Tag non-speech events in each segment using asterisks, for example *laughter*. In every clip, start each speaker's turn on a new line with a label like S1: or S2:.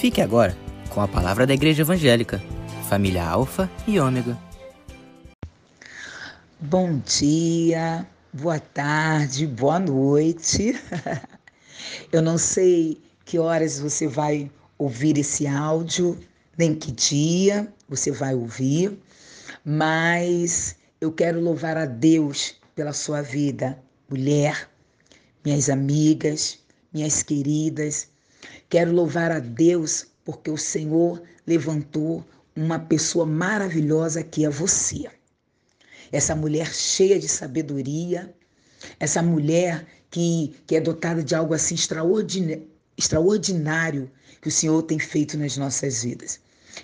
S1: Fique agora com a palavra da Igreja Evangélica, família Alfa e Ômega.
S2: Bom dia, boa tarde, boa noite. *laughs* Eu não sei que horas você vai ouvir esse áudio, nem que dia você vai ouvir, mas eu quero louvar a Deus pela sua vida, mulher, minhas amigas, minhas queridas. Quero louvar a Deus porque o Senhor levantou uma pessoa maravilhosa que é você. Essa mulher cheia de sabedoria, essa mulher que, que é dotada de algo assim extraordinário, extraordinário que o Senhor tem feito nas nossas vidas.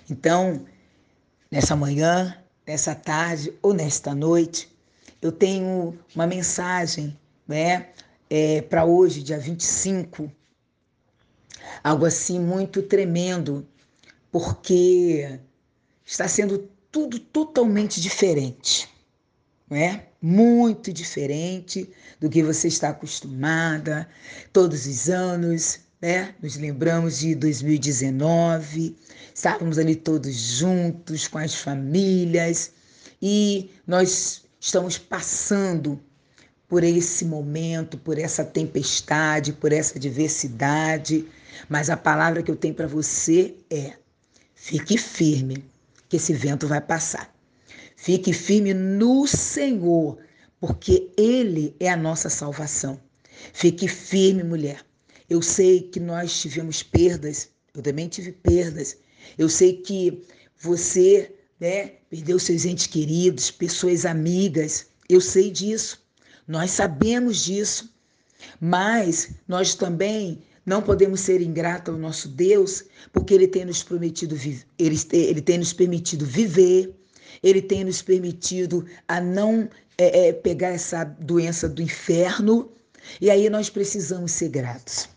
S2: Então, nessa manhã, nessa tarde ou nesta noite, eu tenho uma mensagem né, é, para hoje, dia 25. Algo assim muito tremendo, porque está sendo tudo totalmente diferente, né? Muito diferente do que você está acostumada. Todos os anos, né? Nos lembramos de 2019, estávamos ali todos juntos com as famílias e nós estamos passando por esse momento, por essa tempestade, por essa diversidade, mas a palavra que eu tenho para você é: fique firme, que esse vento vai passar. Fique firme no Senhor, porque Ele é a nossa salvação. Fique firme, mulher. Eu sei que nós tivemos perdas, eu também tive perdas. Eu sei que você né, perdeu seus entes queridos, pessoas amigas. Eu sei disso. Nós sabemos disso. Mas nós também não podemos ser ingratos ao nosso Deus, porque Ele tem nos prometido, Ele, ele tem nos permitido viver, Ele tem nos permitido a não é, é, pegar essa doença do inferno, e aí nós precisamos ser gratos.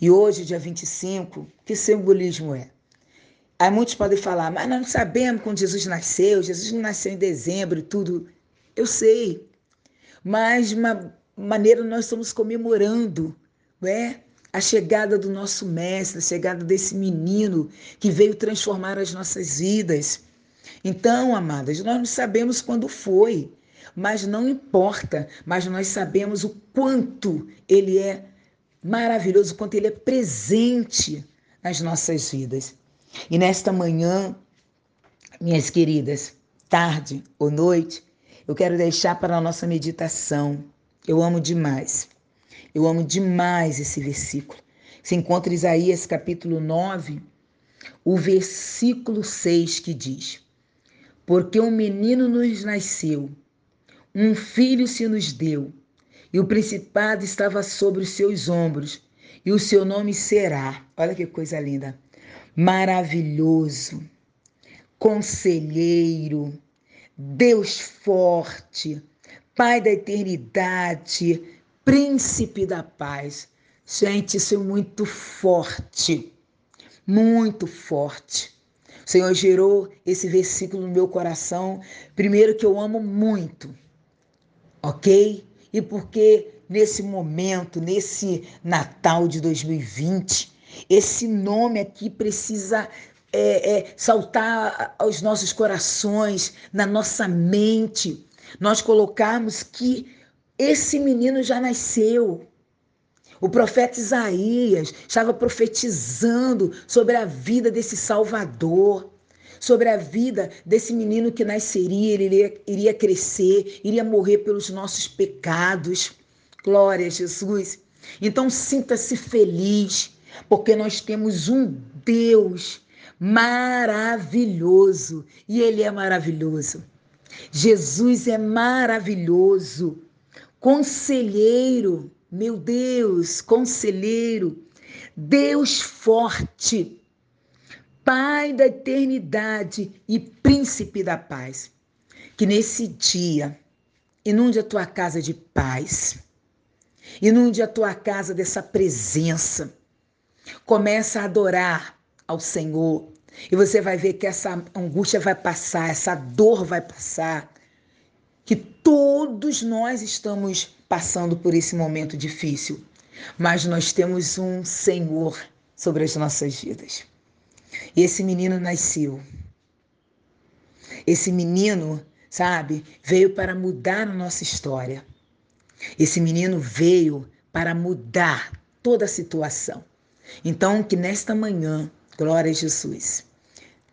S2: E hoje, dia 25, que simbolismo é? Aí muitos podem falar, mas nós não sabemos quando Jesus nasceu, Jesus não nasceu em dezembro e tudo. Eu sei, mas de uma maneira nós estamos comemorando, não é? A chegada do nosso mestre, a chegada desse menino que veio transformar as nossas vidas. Então, amadas, nós não sabemos quando foi, mas não importa, mas nós sabemos o quanto ele é maravilhoso, o quanto ele é presente nas nossas vidas. E nesta manhã, minhas queridas, tarde ou noite, eu quero deixar para a nossa meditação. Eu amo demais eu amo demais esse versículo. Se encontra Isaías capítulo 9, o versículo 6 que diz: Porque um menino nos nasceu, um filho se nos deu, e o principado estava sobre os seus ombros, e o seu nome será, olha que coisa linda, maravilhoso, conselheiro, Deus forte, Pai da eternidade, príncipe da paz. Gente, isso é muito forte, muito forte. O Senhor gerou esse versículo no meu coração, primeiro que eu amo muito, ok? E porque nesse momento, nesse Natal de 2020, esse nome aqui precisa é, é, saltar aos nossos corações, na nossa mente, nós colocarmos que esse menino já nasceu. O profeta Isaías estava profetizando sobre a vida desse Salvador, sobre a vida desse menino que nasceria, ele iria, iria crescer, iria morrer pelos nossos pecados. Glória a Jesus. Então sinta-se feliz, porque nós temos um Deus maravilhoso e ele é maravilhoso. Jesus é maravilhoso. Conselheiro, meu Deus, conselheiro, Deus forte, Pai da eternidade e príncipe da paz. Que nesse dia inunde a tua casa de paz, inunde a tua casa dessa presença. Começa a adorar ao Senhor e você vai ver que essa angústia vai passar, essa dor vai passar, que todos nós estamos passando por esse momento difícil, mas nós temos um Senhor sobre as nossas vidas. E esse menino nasceu. Esse menino, sabe, veio para mudar a nossa história. Esse menino veio para mudar toda a situação. Então, que nesta manhã, glória a Jesus,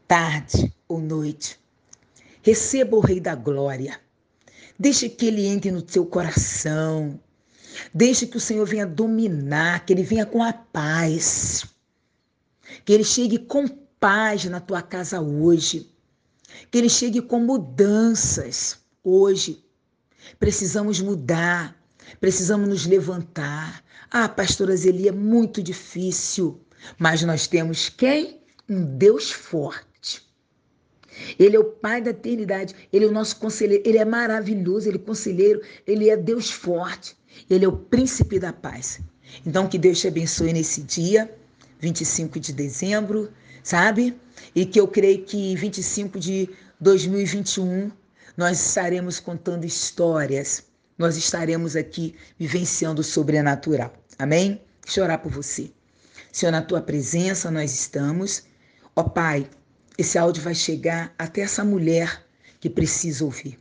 S2: tarde ou noite, receba o Rei da Glória. Deixe que ele entre no seu coração. Deixe que o Senhor venha dominar, que ele venha com a paz. Que ele chegue com paz na tua casa hoje. Que ele chegue com mudanças hoje. Precisamos mudar, precisamos nos levantar. Ah, pastora Zeli, é muito difícil, mas nós temos quem? Um Deus forte. Ele é o Pai da eternidade, ele é o nosso conselheiro, ele é maravilhoso, ele é conselheiro, ele é Deus forte, ele é o príncipe da paz. Então, que Deus te abençoe nesse dia, 25 de dezembro, sabe? E que eu creio que 25 de 2021 nós estaremos contando histórias, nós estaremos aqui vivenciando o sobrenatural. Amém? Deixa eu orar por você. Senhor, na tua presença nós estamos. Ó Pai, esse áudio vai chegar até essa mulher que precisa ouvir.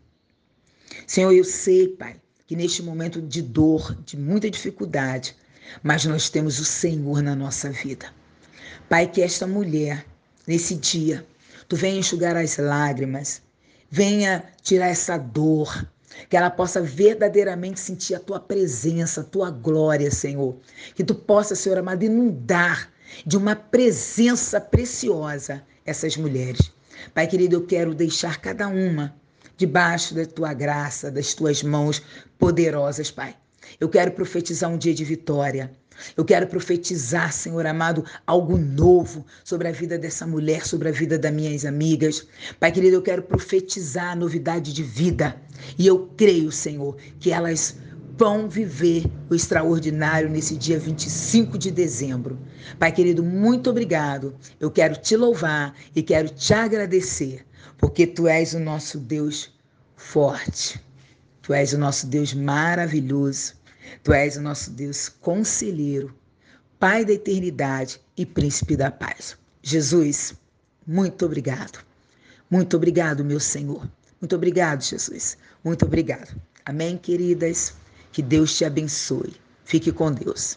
S2: Senhor, eu sei, Pai, que neste momento de dor, de muita dificuldade, mas nós temos o Senhor na nossa vida. Pai, que esta mulher, nesse dia, tu venha enxugar as lágrimas, venha tirar essa dor, que ela possa verdadeiramente sentir a tua presença, a tua glória, Senhor. Que tu possa, Senhor amado, inundar de uma presença preciosa essas mulheres. Pai querido, eu quero deixar cada uma debaixo da tua graça, das tuas mãos poderosas, Pai. Eu quero profetizar um dia de vitória. Eu quero profetizar, Senhor amado, algo novo sobre a vida dessa mulher, sobre a vida das minhas amigas. Pai querido, eu quero profetizar a novidade de vida. E eu creio, Senhor, que elas vão viver o extraordinário nesse dia 25 de dezembro. Pai querido, muito obrigado. Eu quero te louvar e quero te agradecer, porque tu és o nosso Deus forte. Tu és o nosso Deus maravilhoso. Tu és o nosso Deus conselheiro, Pai da eternidade e príncipe da paz. Jesus, muito obrigado. Muito obrigado, meu Senhor. Muito obrigado, Jesus. Muito obrigado. Amém, queridas? Que Deus te abençoe. Fique com Deus.